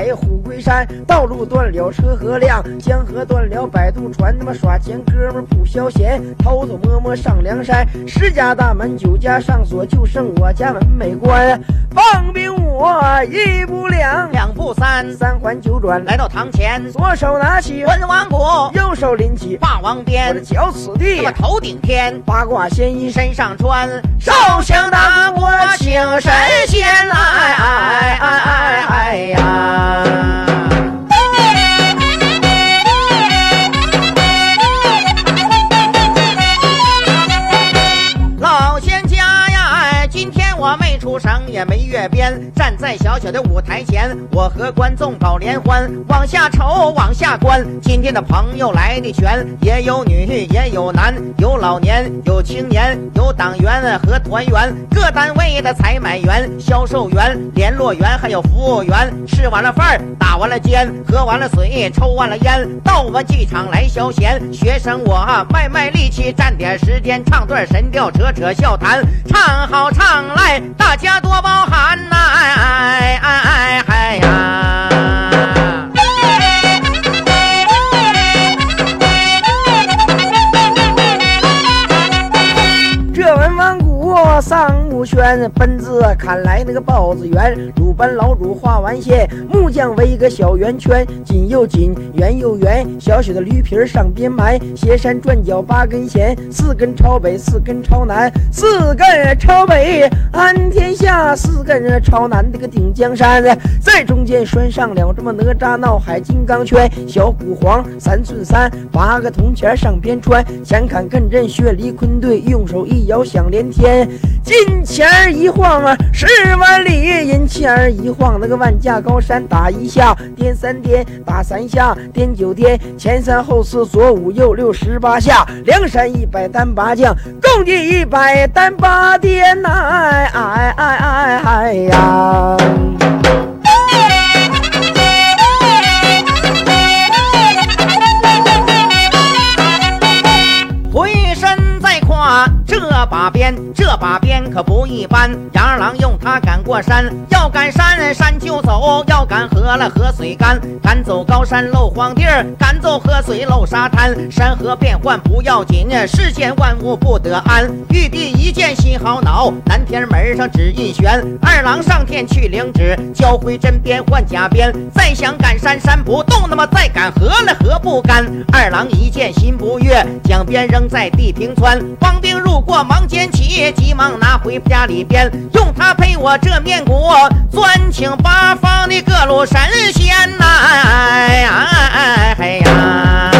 海虎归山，道路断了车和辆，江河断了摆渡船。他妈耍钱，哥们不消闲，偷偷摸摸上梁山。十家大门九家上锁，就剩我家门没关。放兵我一不两，两不三，三环九转来到堂前，左手拿起文王鼓，右手拎起霸王鞭。我的脚此地，我头顶天，八卦仙衣身上穿，手枪打我请神仙来，哎哎哎哎呀！老仙家呀，今天我没出省也没月边，站在小小的舞台前，我和观众搞联欢。往下瞅，下观，今天的朋友来的全，也有女也有男，有老年有青年，有党员和团员，各单位的采买员、销售员、联络员，还有服务员。吃完了饭，打完了尖，喝完了水，抽完了烟，到我们剧场来消闲。学生我卖卖力气，占点时间，唱段神调，扯扯笑谈，唱好唱赖大。家多包涵呐，哎哎哎哎呀！这文王鼓上。如轩，奔字砍来那个包子圆。鲁班老主画完线，木匠围一个小圆圈，紧又紧，圆又圆。小小的驴皮上边埋，斜山转角八根弦，四根朝北，四根朝南，四根朝北安天下，四根朝南那个顶江山。在中间拴上了这么哪吒闹海金刚圈，小鼓黄三寸三，八个铜钱上边穿，前坎艮震薛离坤兑，用手一摇响连天，金钱儿一晃啊十万里，银钱儿一晃那个万架高山，打一下颠三颠，打三下颠九颠，前三后四左五右六十八下，梁山一百单八将，共计一百单八颠呐，哎哎哎哎呀！这把鞭，这把鞭可不一般。杨二郎用它赶过山，要赶山山就走，要赶河了河水干。赶走高山漏荒地儿，赶走河水漏沙滩。山河变幻不要紧，世间万物不得安。玉帝一见心好恼，南天门上旨意悬。二郎上天去领旨，交回真鞭换假鞭。再想赶山山不动，那么再赶河了河不干。二郎一见心不悦，将鞭扔在地平川。帮兵入过忙捡起，急忙拿回家里边，用它配我这面鼓，专请八方的各路神仙呐！哎呀哎呀！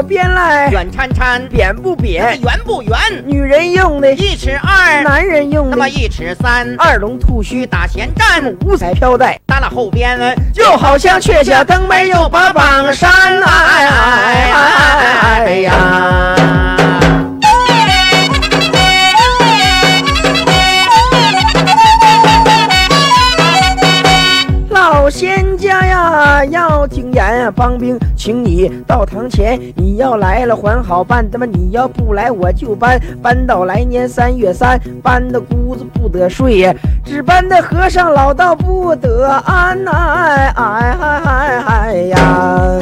鼓编来。远掺掺，扁不扁？圆不圆？女人用的，一尺二，男人用的。那么一尺三，二龙吐须，打前站，五彩飘带，搭了后边，就好像雀下登门又把榜山。哎哎哎哎哎呀！仙家呀，要听言，帮兵请你到堂前。你要来了还好办，他妈你要不来我就搬，搬到来年三月三，搬的姑子不得睡呀，只搬的和尚老道不得安呐！哎哎哎哎哎呀！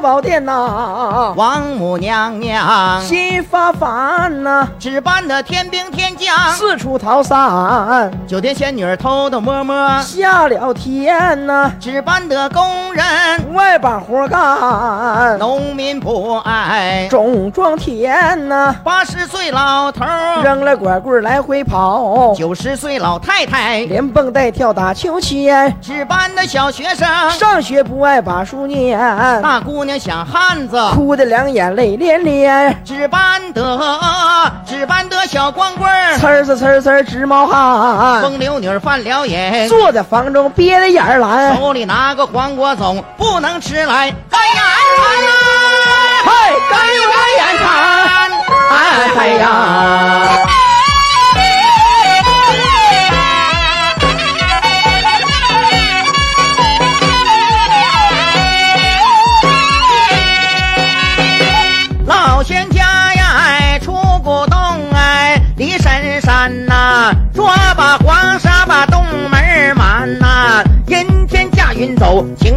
宝殿呐，王母娘娘。心发烦呐，值班的天兵天将，四处逃散，九天仙女偷偷摸摸，下了天呐，值班的工人。外把活干，农民不爱，种庄田呐，八十岁老头，扔了拐棍来回跑，九十岁老太太，连蹦带跳打秋千，值班的小学生，上学不爱把书念，大姑娘想汉子，哭得两眼泪涟涟，值班的值班的小光棍儿，呲儿呲呲儿呲儿直冒汗，风流女儿犯了瘾，坐在房中憋得眼儿蓝，手里拿个黄瓜总，不能吃来。干眼馋呐！嗨，干眼馋，哎哎呀！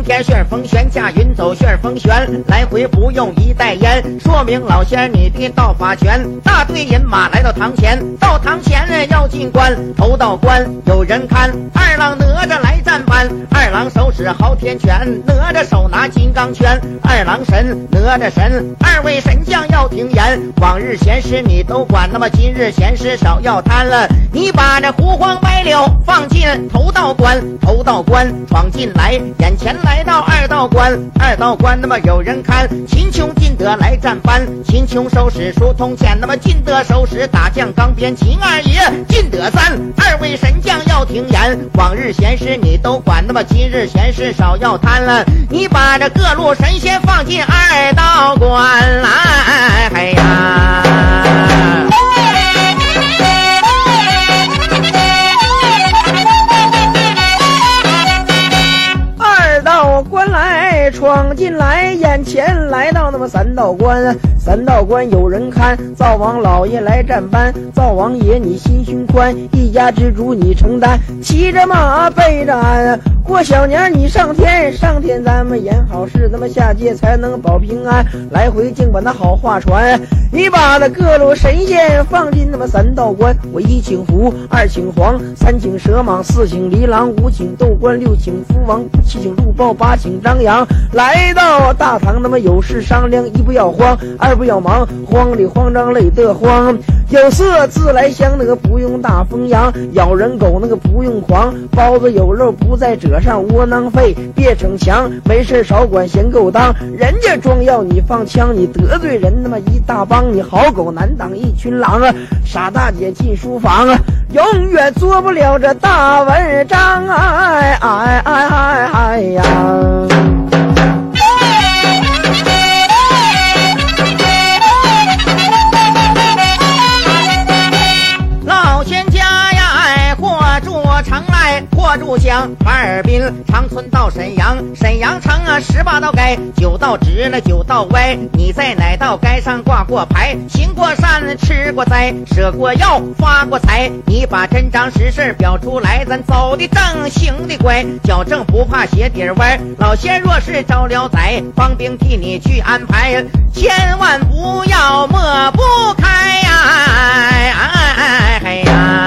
天旋风旋，驾云走旋风旋，来回不用一袋烟，说明老仙你的道法全。大队人马来到堂前，到堂前要进关，头道关有人看，二郎哪吒来站班，二郎手使昊天拳，哪吒手拿金刚圈，二郎神，哪吒神，二位神将要停言，往日闲事你都管，那么今日闲事少要贪了，你把这胡黄白柳放进头道关，头道关闯进来，眼前来来到二道关，二道关那么有人看，秦琼进得来站班，秦琼手使疏通剑，那么进得手使打将钢鞭，秦二爷进得三，二位神将要听言，往日闲事你都管，那么今日闲事少要贪了，你把这各路神仙放进二道关来，哎呀。闯进来，前来到那么三道关，三道关有人看，灶王老爷来站班，灶王爷你心胸宽，一家之主你承担，骑着马背着鞍，过小年你上天，上天咱们演好事，咱们下界才能保平安，来回净把那好话传，你把那各路神仙放进那么三道关，我一请福，二请黄，三请蛇蟒，四请离狼，五请斗官，六请福王，七请鹿豹，八请张扬，来到大那么有事商量，一不要慌，二不要忙，慌里慌张累得慌。有色自来香，那个不用大风扬；咬人狗那个不用狂。包子有肉不在褶上，窝囊废别逞强，没事少管闲勾当。人家装药你放枪，你得罪人他妈一大帮，你好狗难挡一群狼啊！傻大姐进书房啊，永远做不了这大文章啊！哎哎哎哎哎呀！来，过住乡，哈尔滨长春到沈阳，沈阳城啊，十八道街，九道直了，九道歪。你在哪道街上挂过牌？行过善，吃过斋，舍过药，发过财。你把真章实事表出来，咱走的正，行的乖，矫正不怕鞋底歪。老仙若是招了灾，帮兵替你去安排，千万不要抹不开呀！哎哎哎呀！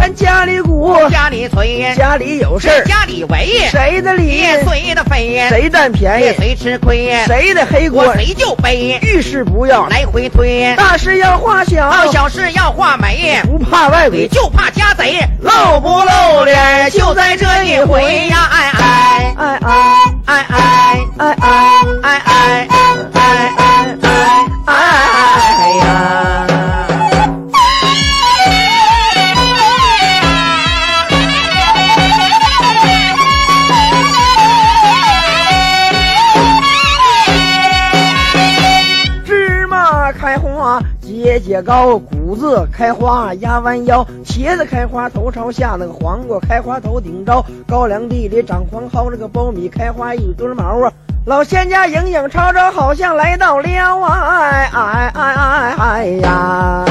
咱家里鼓，家里催，家里有事儿，家里围，谁的理？谁的非？谁占便宜？谁吃亏？谁的黑锅？谁就背？遇事不要来回推，大事要化小，小事要化美，不怕外鬼，就怕家贼露不露脸？就在这一回呀！哎哎哎哎哎哎哎哎哎节节高，谷子开花压弯腰，茄子开花头朝下，那个黄瓜开花头顶着，高粱地里长黄蒿，这个苞米开花一堆毛啊。老仙家影影绰绰，好像来到了啊！哎哎哎哎哎呀！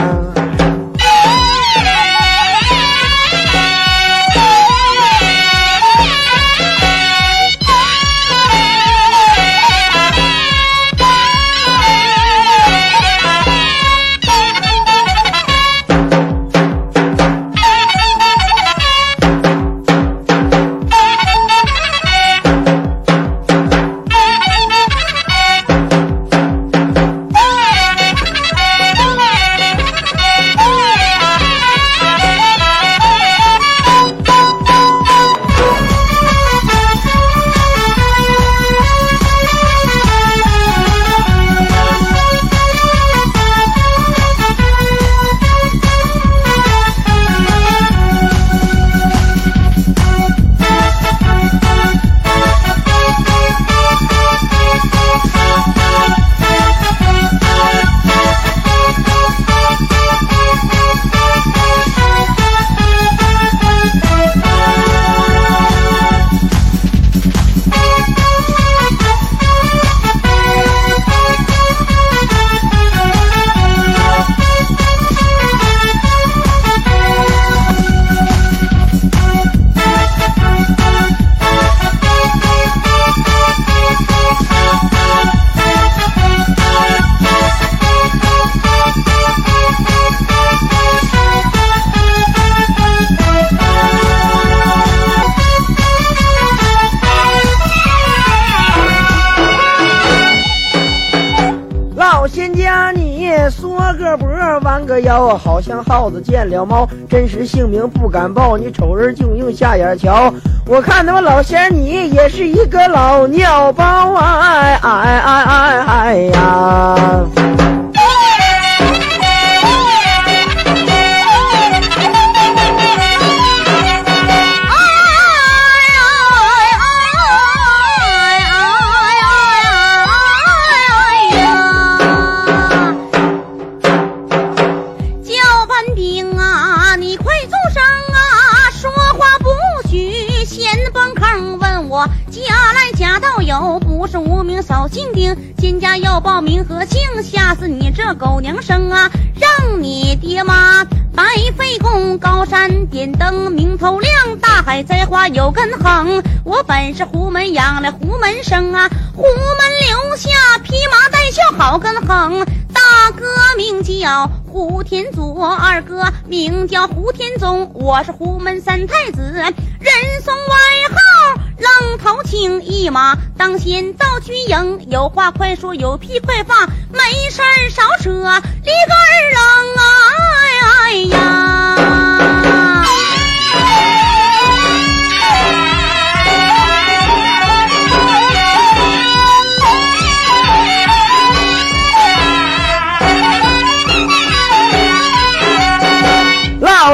个脖，弯个腰，好像耗子见了猫。真实姓名不敢报，你瞅人就用下眼瞧。我看他妈老仙你也是一个老尿包啊！哎哎哎哎呀哎呀！静定，金家要报名和姓，吓死你这狗娘生啊！让你爹妈白费功，高山点灯明头亮，大海栽花有根横。我本是胡门养来胡门生啊，胡门留下披麻戴孝好根横。大哥名叫胡天祖，二哥名叫胡天宗，我是胡门三太子，人送外号愣头青，一马当先到军营，有话快说，有屁快放，没事少扯，里个二郎啊，哎呀！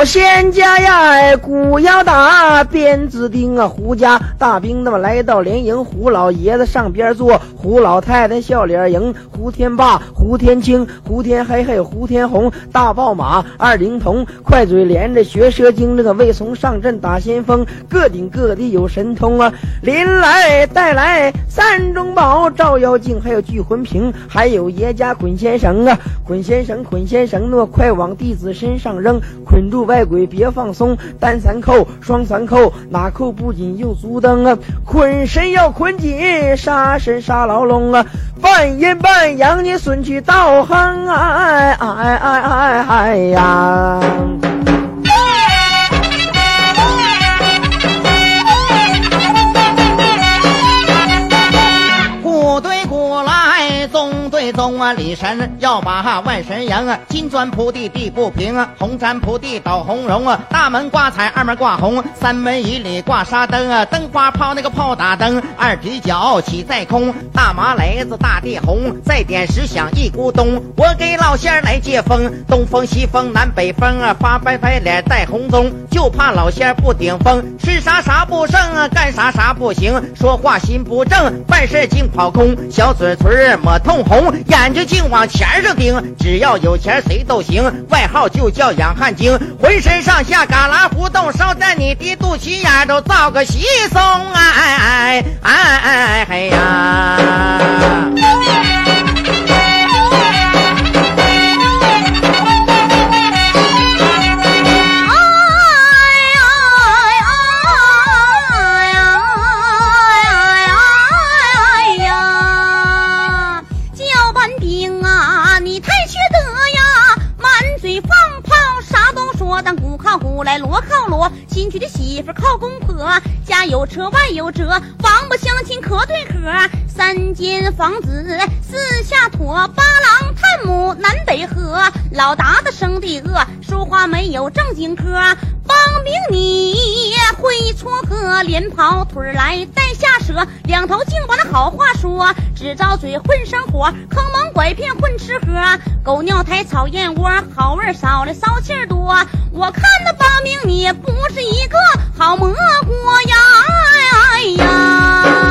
仙家呀，哎，鼓要打，鞭子钉啊！胡家大兵那么来到连营，胡老爷子上边坐，胡老太太笑脸迎。胡天霸、胡天青、胡天黑黑、胡天红，大豹马、二灵童，快嘴连着学蛇精，这个未从上阵打先锋，各顶各的有神通啊！临来带来三中宝，照妖镜，还有聚魂瓶，还有爷家捆仙绳啊！捆仙绳，捆仙绳，那快往弟子身上扔，捆住外鬼别放松，单三扣，双三扣，哪扣不紧又足蹬啊！捆身要捆紧，杀神杀牢笼啊！半阴半阳你损去道行啊！哎哎哎哎哎呀！宗对宗啊！李神要把万神迎啊！金砖铺地地不平啊！红毡铺地倒红绒啊！大门挂彩，二门挂红，三门以里挂沙灯啊！灯花炮那个炮打灯，二踢脚起在空，大麻雷子大地红，再点十响一咕咚。我给老仙儿来接风，东风西风南北风啊！发白白脸带红棕，就怕老仙儿不顶风，吃啥啥不剩啊，干啥啥不行，说话心不正，办事净跑空，小嘴唇抹通红，眼睛净往钱上盯，只要有钱谁都行，外号就叫养汉精，浑身上下旮旯胡同，烧在你的肚脐眼都造个稀松，哎哎哎哎哎哎呀！啥都说，但鼓靠鼓来锣靠锣。新娶的媳妇靠公婆，家有车万有辙，王八相亲可对可。三间房子四下妥，八郎探母南北合。老达子生的恶，说话没有正经嗑。帮兵你会撮合，连跑腿来带下舌，两头净把那好话说，只招嘴混生活，坑蒙拐骗混吃喝，狗尿苔草燕窝，好味少了骚气儿多。我看那帮兵你不是一个好蘑菇呀！哎呀！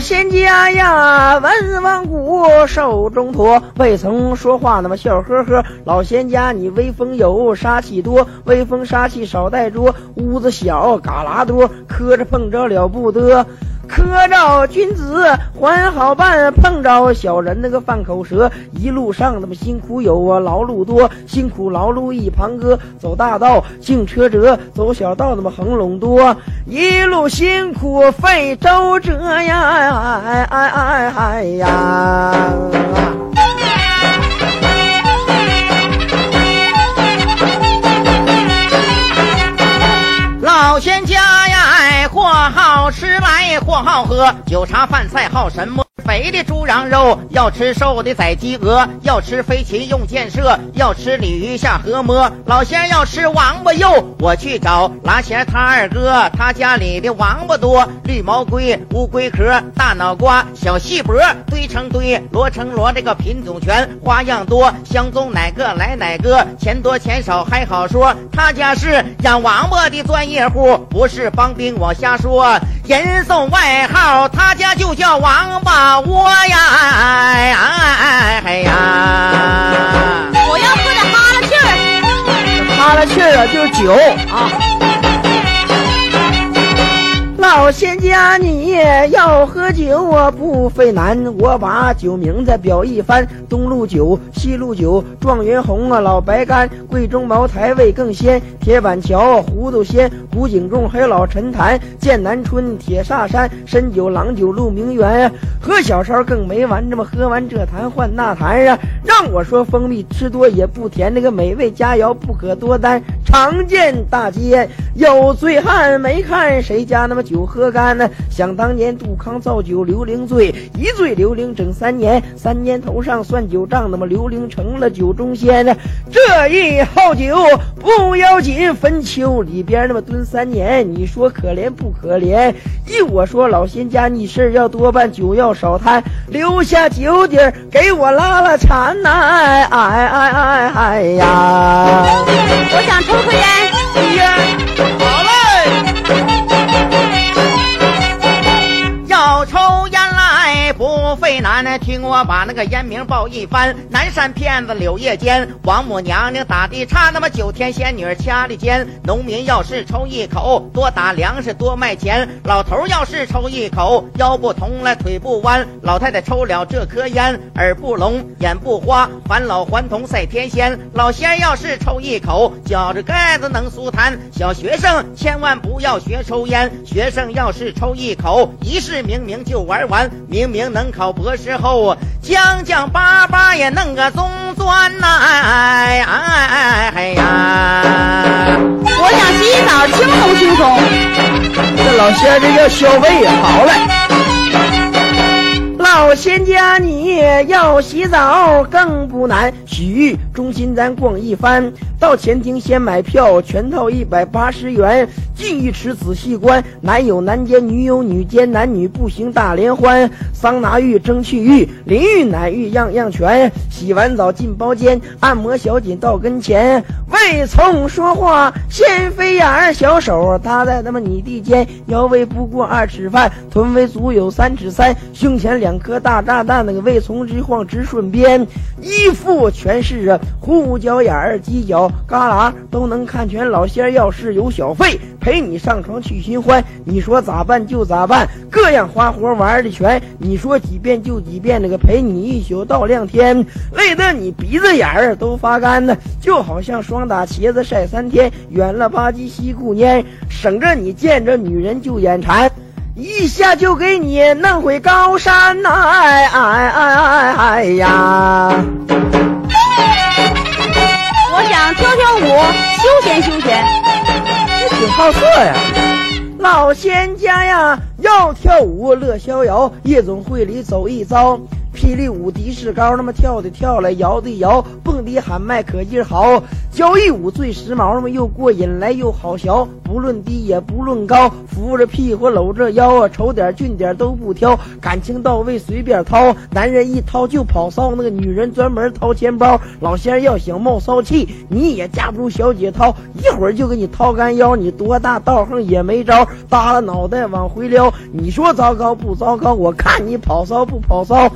仙家呀，文王谷寿中驼，未曾说话那么笑呵呵。老仙家你威风有，杀气多，威风杀气少带着。屋子小，旮旯多，磕着碰着了不得。磕着君子还好办，碰着小人那个犯口舌。一路上那么辛苦有啊，劳碌多，辛苦劳碌一旁哥。走大道净车辙，走小道那么横垄多。一路辛苦费周折呀，哎哎哎哎呀！老仙家呀，哎，或好吃来，或好喝，酒茶饭菜好什么？肥的猪羊肉，要吃瘦的宰鸡鹅，要吃飞禽用箭射，要吃鲤鱼下河摸。老仙要吃王八肉，我去找拉弦他二哥，他家里的王八多，绿毛龟、乌龟壳、大脑瓜、小细脖，堆成堆，摞成摞，这个品种全，花样多，相中哪个来哪个，钱多钱少还好说。他家是养王八的专业户，不是帮兵往下瞎说。人送外号，他家就叫王八啊我呀，哎呀，我要喝点哈拉气儿。哈拉气儿啊，就是酒啊。老仙家，你要喝酒我，不费难。我把酒名字表一番：东路酒、西路酒、状元红啊，老白干、贵州茅台味更鲜。铁板桥、糊涂仙、古井仲，还有老陈坛、剑南春、铁砂山、参酒、郎酒、鹿鸣园。喝小烧更没完，这么喝完这坛换那坛啊！让我说蜂蜜吃多也不甜，那个美味佳肴不可多单。常见大街有醉汉，没看谁家那么酒喝干呢？想当年杜康造酒刘伶醉，一醉刘伶整三年，三年头上算酒账，那么刘伶成了酒中仙呢。这一好酒不要紧，坟丘里边那么蹲三年，你说可怜不可怜？依我说，老仙家你事儿要多办，酒要少贪，留下酒底儿给我拉拉馋呐！哎哎哎哎哎呀！我想抽颗烟。不抽烟。不费难，听我把那个烟名报一番。南山骗子柳叶尖，王母娘娘打的差，那么九天仙女掐的尖。农民要是抽一口，多打粮食多卖钱。老头要是抽一口，腰不疼了腿不弯。老太太抽了这颗烟，耳不聋眼不花，返老还童赛天仙。老仙要是抽一口，嚼着盖子能舒坦。小学生千万不要学抽烟，学生要是抽一口，一世明明就玩完，明明能考博士后，将将巴巴也弄个中专呐！哎哎哎呀！我想洗洗澡，轻松轻松。这老仙儿这叫消费呀，好嘞。到仙家，你要洗澡更不难。洗浴中心咱逛一番，到前厅先买票，全套一百八十元。进浴池仔细观，男有男间，女有女间，男女步行大联欢。桑拿浴、蒸汽浴、淋浴、奶浴样样全。洗完澡进包间，按摩小姐到跟前。未从说话，先飞眼儿，小手搭在他妈你的肩，腰围不过二尺半，臀围足有三尺三，胸前两颗大炸弹，那个未从直晃直顺边，衣服全是啊胡角眼儿、犄角旮旯都能看全。老仙儿要是有小费，陪你上床去寻欢，你说咋办就咋办，各样花活玩的全，你说几遍就几遍，那个陪你一宿到亮天，累得你鼻子眼儿都发干呢，就好像双打茄子晒三天，远了吧唧西顾烟，省着你见着女人就眼馋。一下就给你弄回高山呐！哎哎哎哎哎呀！我想跳跳舞，休闲休闲。这挺好色呀！老仙家呀，要跳舞乐逍遥，夜总会里走一遭。霹雳舞的士高，那么跳的跳来，摇的摇，蹦迪喊麦可劲儿好。交谊舞最时髦，那么又过瘾来又好学。不论低也不论高，扶着屁股搂着腰啊，丑点俊点都不挑，感情到位随便掏。男人一掏就跑骚，那个女人专门掏钱包。老仙儿要想冒骚气，你也架不住小姐掏，一会儿就给你掏干腰。你多大道行也没招，耷拉脑袋往回撩。你说糟糕不糟糕？我看你跑骚不跑骚。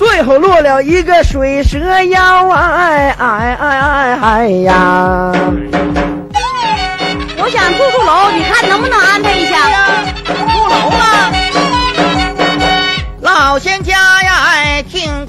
最后落了一个水蛇腰！哎哎哎哎哎呀！我想住住楼，你看能不能安排一下？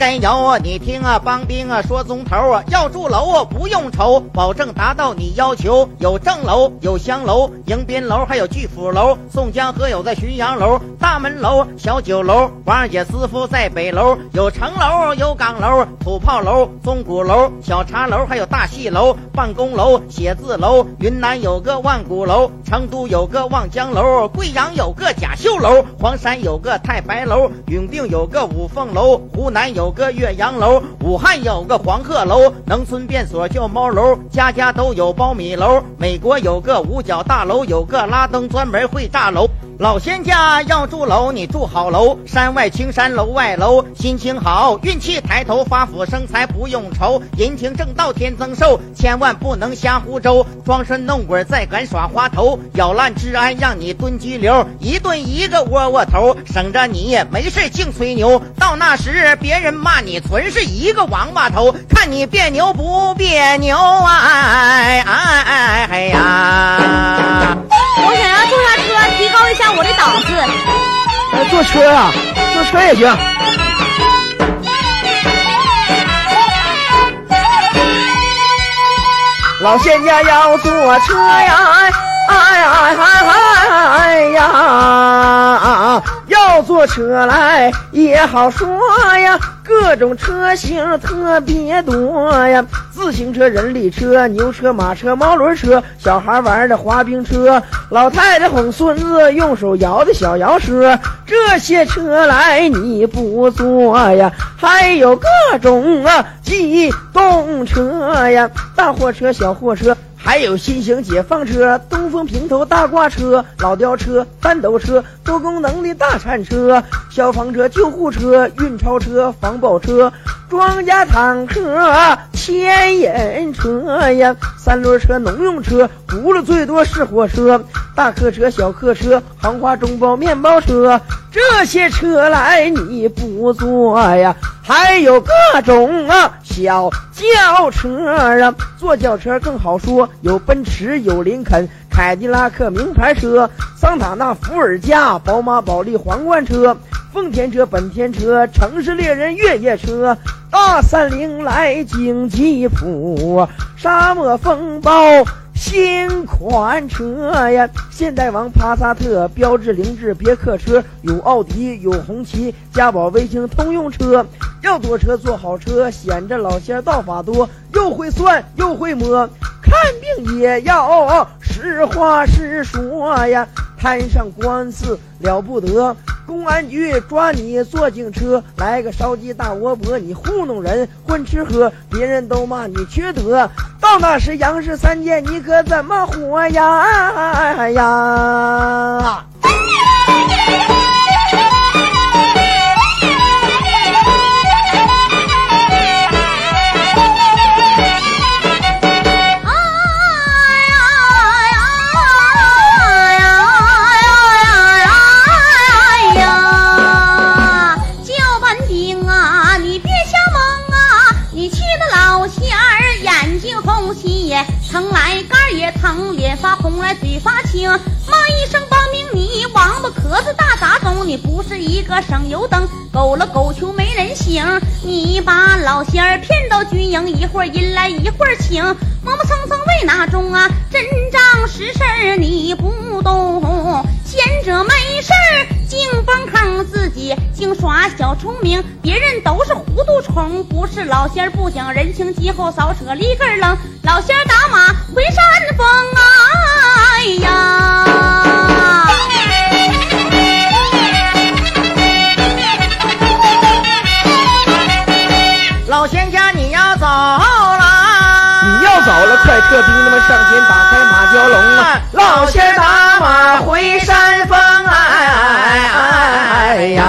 该摇啊，你听啊，帮兵啊说宗头啊，要住楼啊不用愁，保证达到你要求。有正楼，有香楼，迎宾楼，还有巨府楼。宋江河有在浔阳楼，大门楼，小酒楼。王二姐师傅在北楼，有城楼，有岗楼，土炮楼，钟鼓楼，小茶楼，还有大戏楼，办公楼，写字楼。云南有个万古楼，成都有个望江楼，贵阳有个甲秀楼，黄山有个太白楼，永定有个五凤楼，湖南有个岳阳楼，武汉有个黄鹤楼，农村便所叫猫楼，家家都有苞米楼。美国有个五角大楼，有个拉登专门会炸楼。老仙家要住楼，你住好楼，山外青山楼外楼，心情好，运气抬头，发福生财不用愁，人情正道天增寿，千万不能瞎胡诌，装神弄鬼再敢耍滑头，咬烂治安让你蹲拘留，一顿一个窝窝头，省着你没事净吹牛，到那时别人骂你纯是一个王八头，看你别扭不别扭啊？哎哎哎呀！坐车啊，坐车也行。老仙家要坐车呀，哎哎哎哎呀，要坐车来也好说呀，各种车型特别多呀，自行车、人力车、牛车、马车、毛轮车，小孩玩的滑冰车，老太太哄孙子用手摇的小摇车，这些车来你不坐呀，还有各种啊机动车呀，大货车、小货车。还有新型解放车、东风平头大挂车、老吊车、翻斗车、多功能的大铲车、消防车、救护车、运钞车、防爆车、装甲坦克、牵引车呀，三轮车、农用车，轱辘最多是火车、大客车、小客车、航花中包、面包车，这些车来你不坐呀？还有各种啊小轿车啊，坐轿车更好说，有奔驰，有林肯、凯迪拉克名牌车，桑塔纳、伏尔加、宝马、保利皇冠车，丰田车、本田车，城市猎人越野车，大三菱来京吉普，沙漠风暴。新款车呀，现代王、帕萨特、标致、凌志、别克车，有奥迪，有红旗、嘉宝、威星通用车。要坐车坐好车，显着老仙道法多，又会算又会摸，看病也要实话实说呀。摊上官司了不得，公安局抓你坐警车，来个烧鸡大窝脖，你糊弄人混吃喝，别人都骂你缺德。到那时杨氏三件，你可怎么活呀呀？么壳子大杂种，你不是一个省油灯，狗了狗穷没人醒，你把老仙儿骗到军营，一会儿阴来一会儿请，磨磨蹭蹭为哪种啊？真仗实事儿你不懂，闲着没事儿净崩坑，自己净耍小聪明，别人都是糊涂虫，不是老仙儿不讲人情，鸡后扫扯立根儿愣，老仙儿打马回山峰啊！哎呀！快撤兵，他们上前打开马蛟龙啊！老仙打马回山峰，哎哎哎哎呀！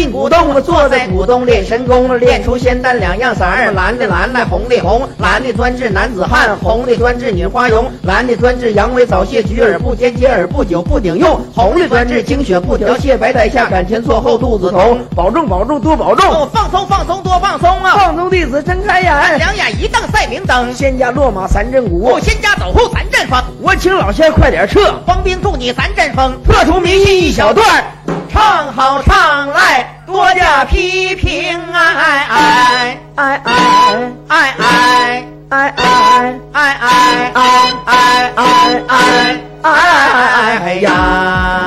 进古洞，坐在古洞练神功，练出仙丹两样色儿，蓝的蓝的，红的红，蓝的专治男子汉，红的专治女花容，蓝的专治阳痿早泄、举耳不坚、接耳不久、不顶用，红的专治精血不调泄、白带下、感前错后、肚子疼，保重保重多保哦重，放松放松多放松啊！放松弟子睁开眼，两眼一瞪赛明灯，仙家落马三阵鼓。不，仙家走后三阵风，我请老仙快点撤，黄兵助你三阵风，破除迷信一小段。儿。唱好唱来，多加批评，哎哎哎哎哎哎哎哎哎哎哎哎哎哎哎哎哎呀！